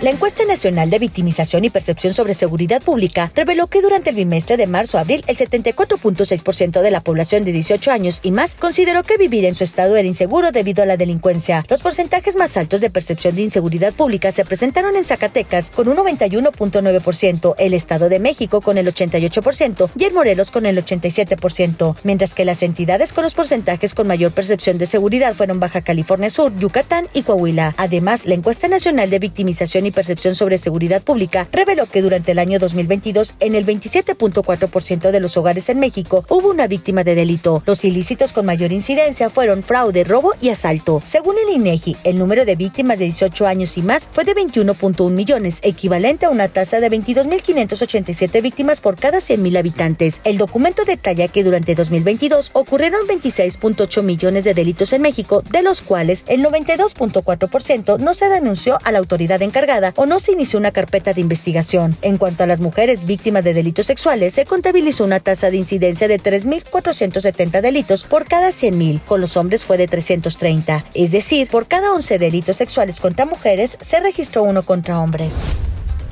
La encuesta nacional de victimización y percepción sobre seguridad pública reveló que durante el bimestre de marzo-abril el 74.6% de la población de 18 años y más consideró que vivir en su estado era inseguro debido a la delincuencia. Los porcentajes más altos de percepción de inseguridad pública se presentaron en Zacatecas con un 91.9%, el Estado de México con el 88% y en Morelos con el 87%, mientras que las entidades con los porcentajes con mayor percepción de seguridad fueron Baja California Sur, Yucatán y Coahuila. Además, la encuesta nacional de victimización y percepción sobre seguridad pública reveló que durante el año 2022 en el 27.4% de los hogares en México hubo una víctima de delito. Los ilícitos con mayor incidencia fueron fraude, robo y asalto. Según el INEGI, el número de víctimas de 18 años y más fue de 21.1 millones, equivalente a una tasa de 22.587 víctimas por cada 100.000 habitantes. El documento detalla que durante 2022 ocurrieron 26.8 millones de delitos en México, de los cuales el 92.4% no se denunció a la autoridad encargada o no se inició una carpeta de investigación. En cuanto a las mujeres víctimas de delitos sexuales, se contabilizó una tasa de incidencia de 3.470 delitos por cada 100.000, con los hombres fue de 330. Es decir, por cada 11 delitos sexuales contra mujeres, se registró uno contra hombres.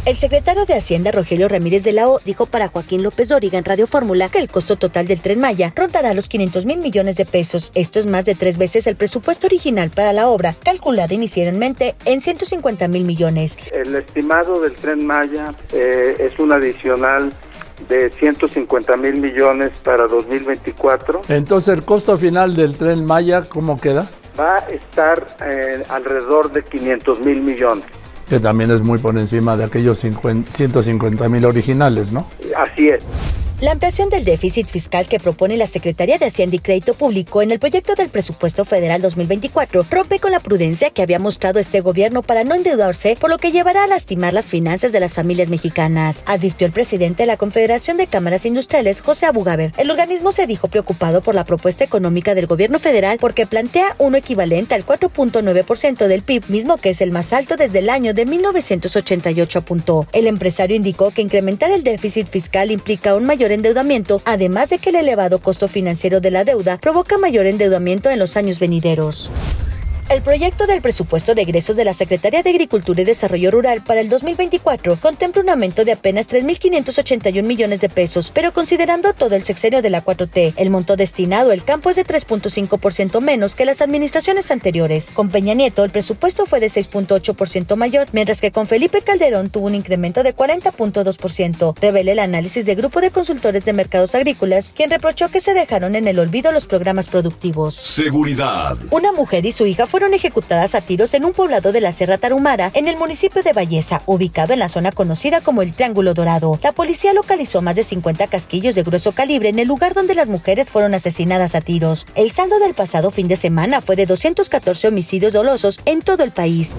El secretario de Hacienda, Rogelio Ramírez de la O, dijo para Joaquín López Dóriga en Radio Fórmula que el costo total del Tren Maya rondará los 500 mil millones de pesos. Esto es más de tres veces el presupuesto original para la obra, calculada inicialmente en 150 mil millones. El estimado del tren Maya eh, es un adicional de 150 mil millones para 2024. Entonces, el costo final del tren Maya, ¿cómo queda? Va a estar eh, alrededor de 500 mil millones. Que también es muy por encima de aquellos 50 150 mil originales, ¿no? Así es. La ampliación del déficit fiscal que propone la Secretaría de Hacienda y Crédito Público en el proyecto del presupuesto federal 2024 rompe con la prudencia que había mostrado este gobierno para no endeudarse, por lo que llevará a lastimar las finanzas de las familias mexicanas, advirtió el presidente de la Confederación de Cámaras Industriales, José Abugaber. El organismo se dijo preocupado por la propuesta económica del gobierno federal porque plantea uno equivalente al 4.9% del PIB, mismo que es el más alto desde el año de 1988, apuntó. El empresario indicó que incrementar el déficit fiscal implica un mayor endeudamiento, además de que el elevado costo financiero de la deuda provoca mayor endeudamiento en los años venideros. El proyecto del presupuesto de egresos de la Secretaría de Agricultura y Desarrollo Rural para el 2024 contempla un aumento de apenas 3.581 millones de pesos, pero considerando todo el sexenio de la 4T, el monto destinado al campo es de 3.5% menos que las administraciones anteriores. Con Peña Nieto, el presupuesto fue de 6.8% mayor, mientras que con Felipe Calderón tuvo un incremento de 40.2%, revela el análisis de Grupo de Consultores de Mercados Agrícolas, quien reprochó que se dejaron en el olvido los programas productivos. Seguridad. Una mujer y su hija fueron ejecutadas a tiros en un poblado de la Sierra Tarumara, en el municipio de Valleza, ubicado en la zona conocida como el Triángulo Dorado. La policía localizó más de 50 casquillos de grueso calibre en el lugar donde las mujeres fueron asesinadas a tiros. El saldo del pasado fin de semana fue de 214 homicidios dolosos en todo el país.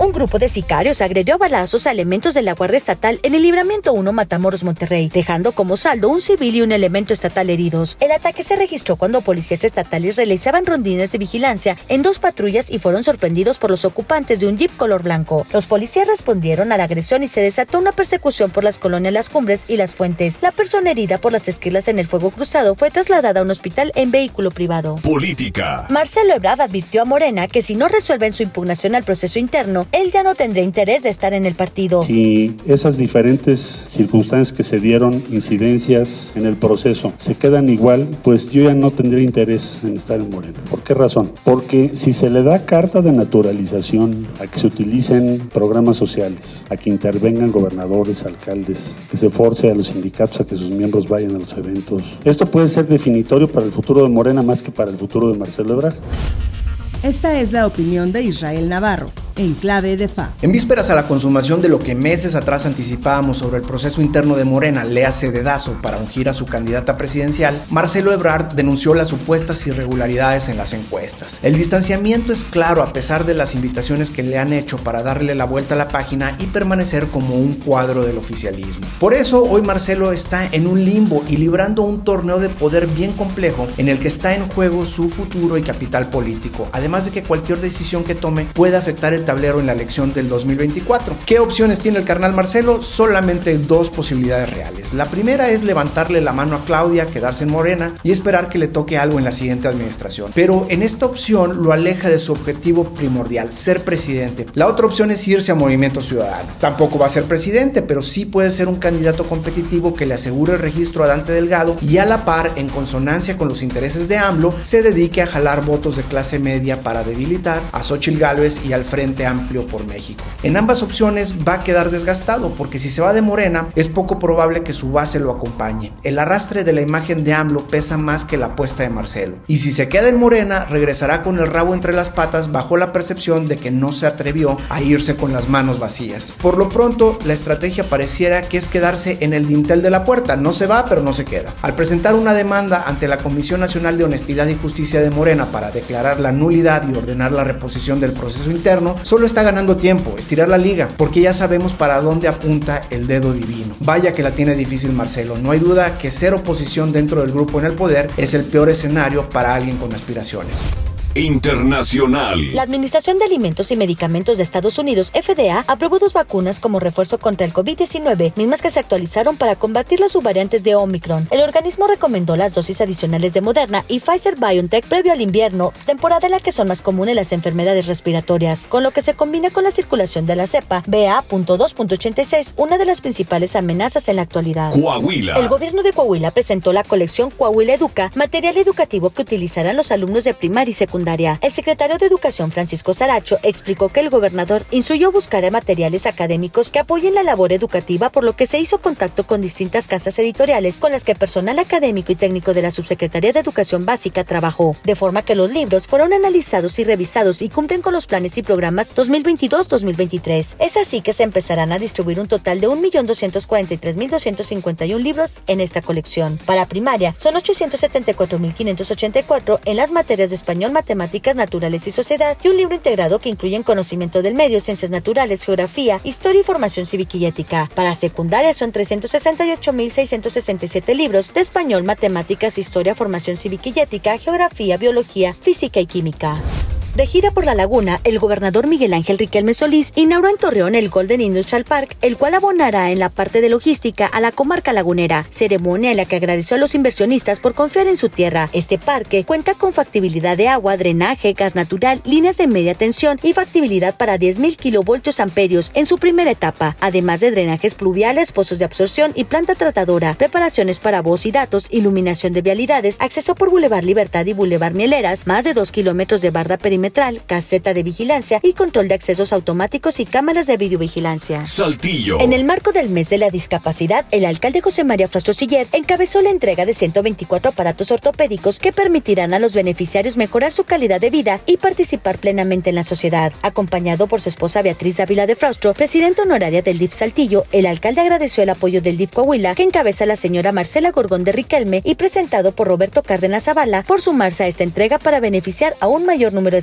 Un grupo de sicarios agredió a balazos a elementos de la Guardia Estatal en el Libramiento 1 Matamoros, Monterrey, dejando como saldo un civil y un elemento estatal heridos. El ataque se registró cuando policías estatales realizaban rondines de vigilancia en dos patrullas y fueron sorprendidos por los ocupantes de un jeep color blanco. Los policías respondieron a la agresión y se desató una persecución por las colonias Las Cumbres y Las Fuentes. La persona herida por las esquilas en el fuego cruzado fue trasladada a un hospital en vehículo privado. Política. Marcelo Ebrard advirtió a Morena que si no resuelven su impugnación al proceso interno, él ya no tendrá interés de estar en el partido. Si esas diferentes circunstancias que se dieron, incidencias en el proceso, se quedan igual, pues yo ya no tendré interés en estar en Morena. ¿Por qué razón? Porque si se le da carta de naturalización a que se utilicen programas sociales, a que intervengan gobernadores, alcaldes, que se force a los sindicatos a que sus miembros vayan a los eventos, esto puede ser definitorio para el futuro de Morena más que para el futuro de Marcelo Ebrard. Esta es la opinión de Israel Navarro, en clave de FA. En vísperas a la consumación de lo que meses atrás anticipábamos sobre el proceso interno de Morena, le hace dedazo para ungir a su candidata presidencial, Marcelo Ebrard denunció las supuestas irregularidades en las encuestas. El distanciamiento es claro a pesar de las invitaciones que le han hecho para darle la vuelta a la página y permanecer como un cuadro del oficialismo. Por eso hoy Marcelo está en un limbo y librando un torneo de poder bien complejo en el que está en juego su futuro y capital político, además de que cualquier decisión que tome puede afectar el tablero en la elección del 2024. ¿Qué opciones tiene el carnal Marcelo? Solamente dos posibilidades reales. La primera es levantarle la mano a Claudia, quedarse en Morena y esperar que le toque algo en la siguiente administración. Pero en esta opción lo aleja de su objetivo primordial, ser presidente. La otra opción es irse a Movimiento Ciudadano. Tampoco va a ser presidente, pero sí puede ser un candidato competitivo que le asegure el registro a Dante Delgado y a la par, en consonancia con los intereses de AMLO, se dedique a jalar votos de clase media para debilitar a Xochitl Gálvez y al Frente Amplio por México. En ambas opciones va a quedar desgastado porque si se va de Morena es poco probable que su base lo acompañe. El arrastre de la imagen de AMLO pesa más que la apuesta de Marcelo. Y si se queda en Morena, regresará con el rabo entre las patas bajo la percepción de que no se atrevió a irse con las manos vacías. Por lo pronto, la estrategia pareciera que es quedarse en el dintel de la puerta. No se va, pero no se queda. Al presentar una demanda ante la Comisión Nacional de Honestidad y Justicia de Morena para declarar la nulidad y ordenar la reposición del proceso interno, solo está ganando tiempo, estirar la liga, porque ya sabemos para dónde apunta el dedo divino. Vaya que la tiene difícil Marcelo. No hay duda que ser oposición dentro del grupo en el poder es el peor escenario para alguien con aspiraciones. Internacional. La Administración de Alimentos y Medicamentos de Estados Unidos, FDA, aprobó dos vacunas como refuerzo contra el COVID-19, mismas que se actualizaron para combatir las subvariantes de Omicron. El organismo recomendó las dosis adicionales de Moderna y Pfizer BioNTech previo al invierno, temporada en la que son más comunes las enfermedades respiratorias, con lo que se combina con la circulación de la cepa BA.2.86, una de las principales amenazas en la actualidad. Coahuila. El gobierno de Coahuila presentó la colección Coahuila Educa, material educativo que utilizarán los alumnos de primaria y secundaria el secretario de Educación Francisco Saracho explicó que el gobernador instruyó buscar materiales académicos que apoyen la labor educativa, por lo que se hizo contacto con distintas casas editoriales con las que personal académico y técnico de la Subsecretaría de Educación Básica trabajó, de forma que los libros fueron analizados y revisados y cumplen con los planes y programas 2022-2023. Es así que se empezarán a distribuir un total de 1.243.251 libros en esta colección. Para primaria, son 874.584 en las materias de español, matemáticas, matemáticas naturales y sociedad y un libro integrado que incluye conocimiento del medio, ciencias naturales, geografía, historia y formación cívica y ética. Para secundaria son 368.667 libros de español, matemáticas, historia, formación cívica y ética, geografía, biología, física y química. De gira por la laguna, el gobernador Miguel Ángel Riquelme Solís inauguró en Torreón el Golden Industrial Park, el cual abonará en la parte de logística a la comarca lagunera, ceremonia en la que agradeció a los inversionistas por confiar en su tierra. Este parque cuenta con factibilidad de agua, drenaje, gas natural, líneas de media tensión y factibilidad para 10.000 kilovoltios amperios en su primera etapa, además de drenajes pluviales, pozos de absorción y planta tratadora, preparaciones para voz y datos, iluminación de vialidades, acceso por Boulevard Libertad y Boulevard Mieleras, más de 2 kilómetros de barda perimetral caseta de vigilancia y control de accesos automáticos y cámaras de videovigilancia. Saltillo. En el marco del mes de la discapacidad, el alcalde José María Frastro Siller encabezó la entrega de 124 aparatos ortopédicos que permitirán a los beneficiarios mejorar su calidad de vida y participar plenamente en la sociedad. Acompañado por su esposa Beatriz Dávila de Frastro, presidenta honoraria del DIF Saltillo, el alcalde agradeció el apoyo del DIF Coahuila, que encabeza la señora Marcela Gorgón de Riquelme y presentado por Roberto Cárdenas Zavala por sumarse a esta entrega para beneficiar a un mayor número de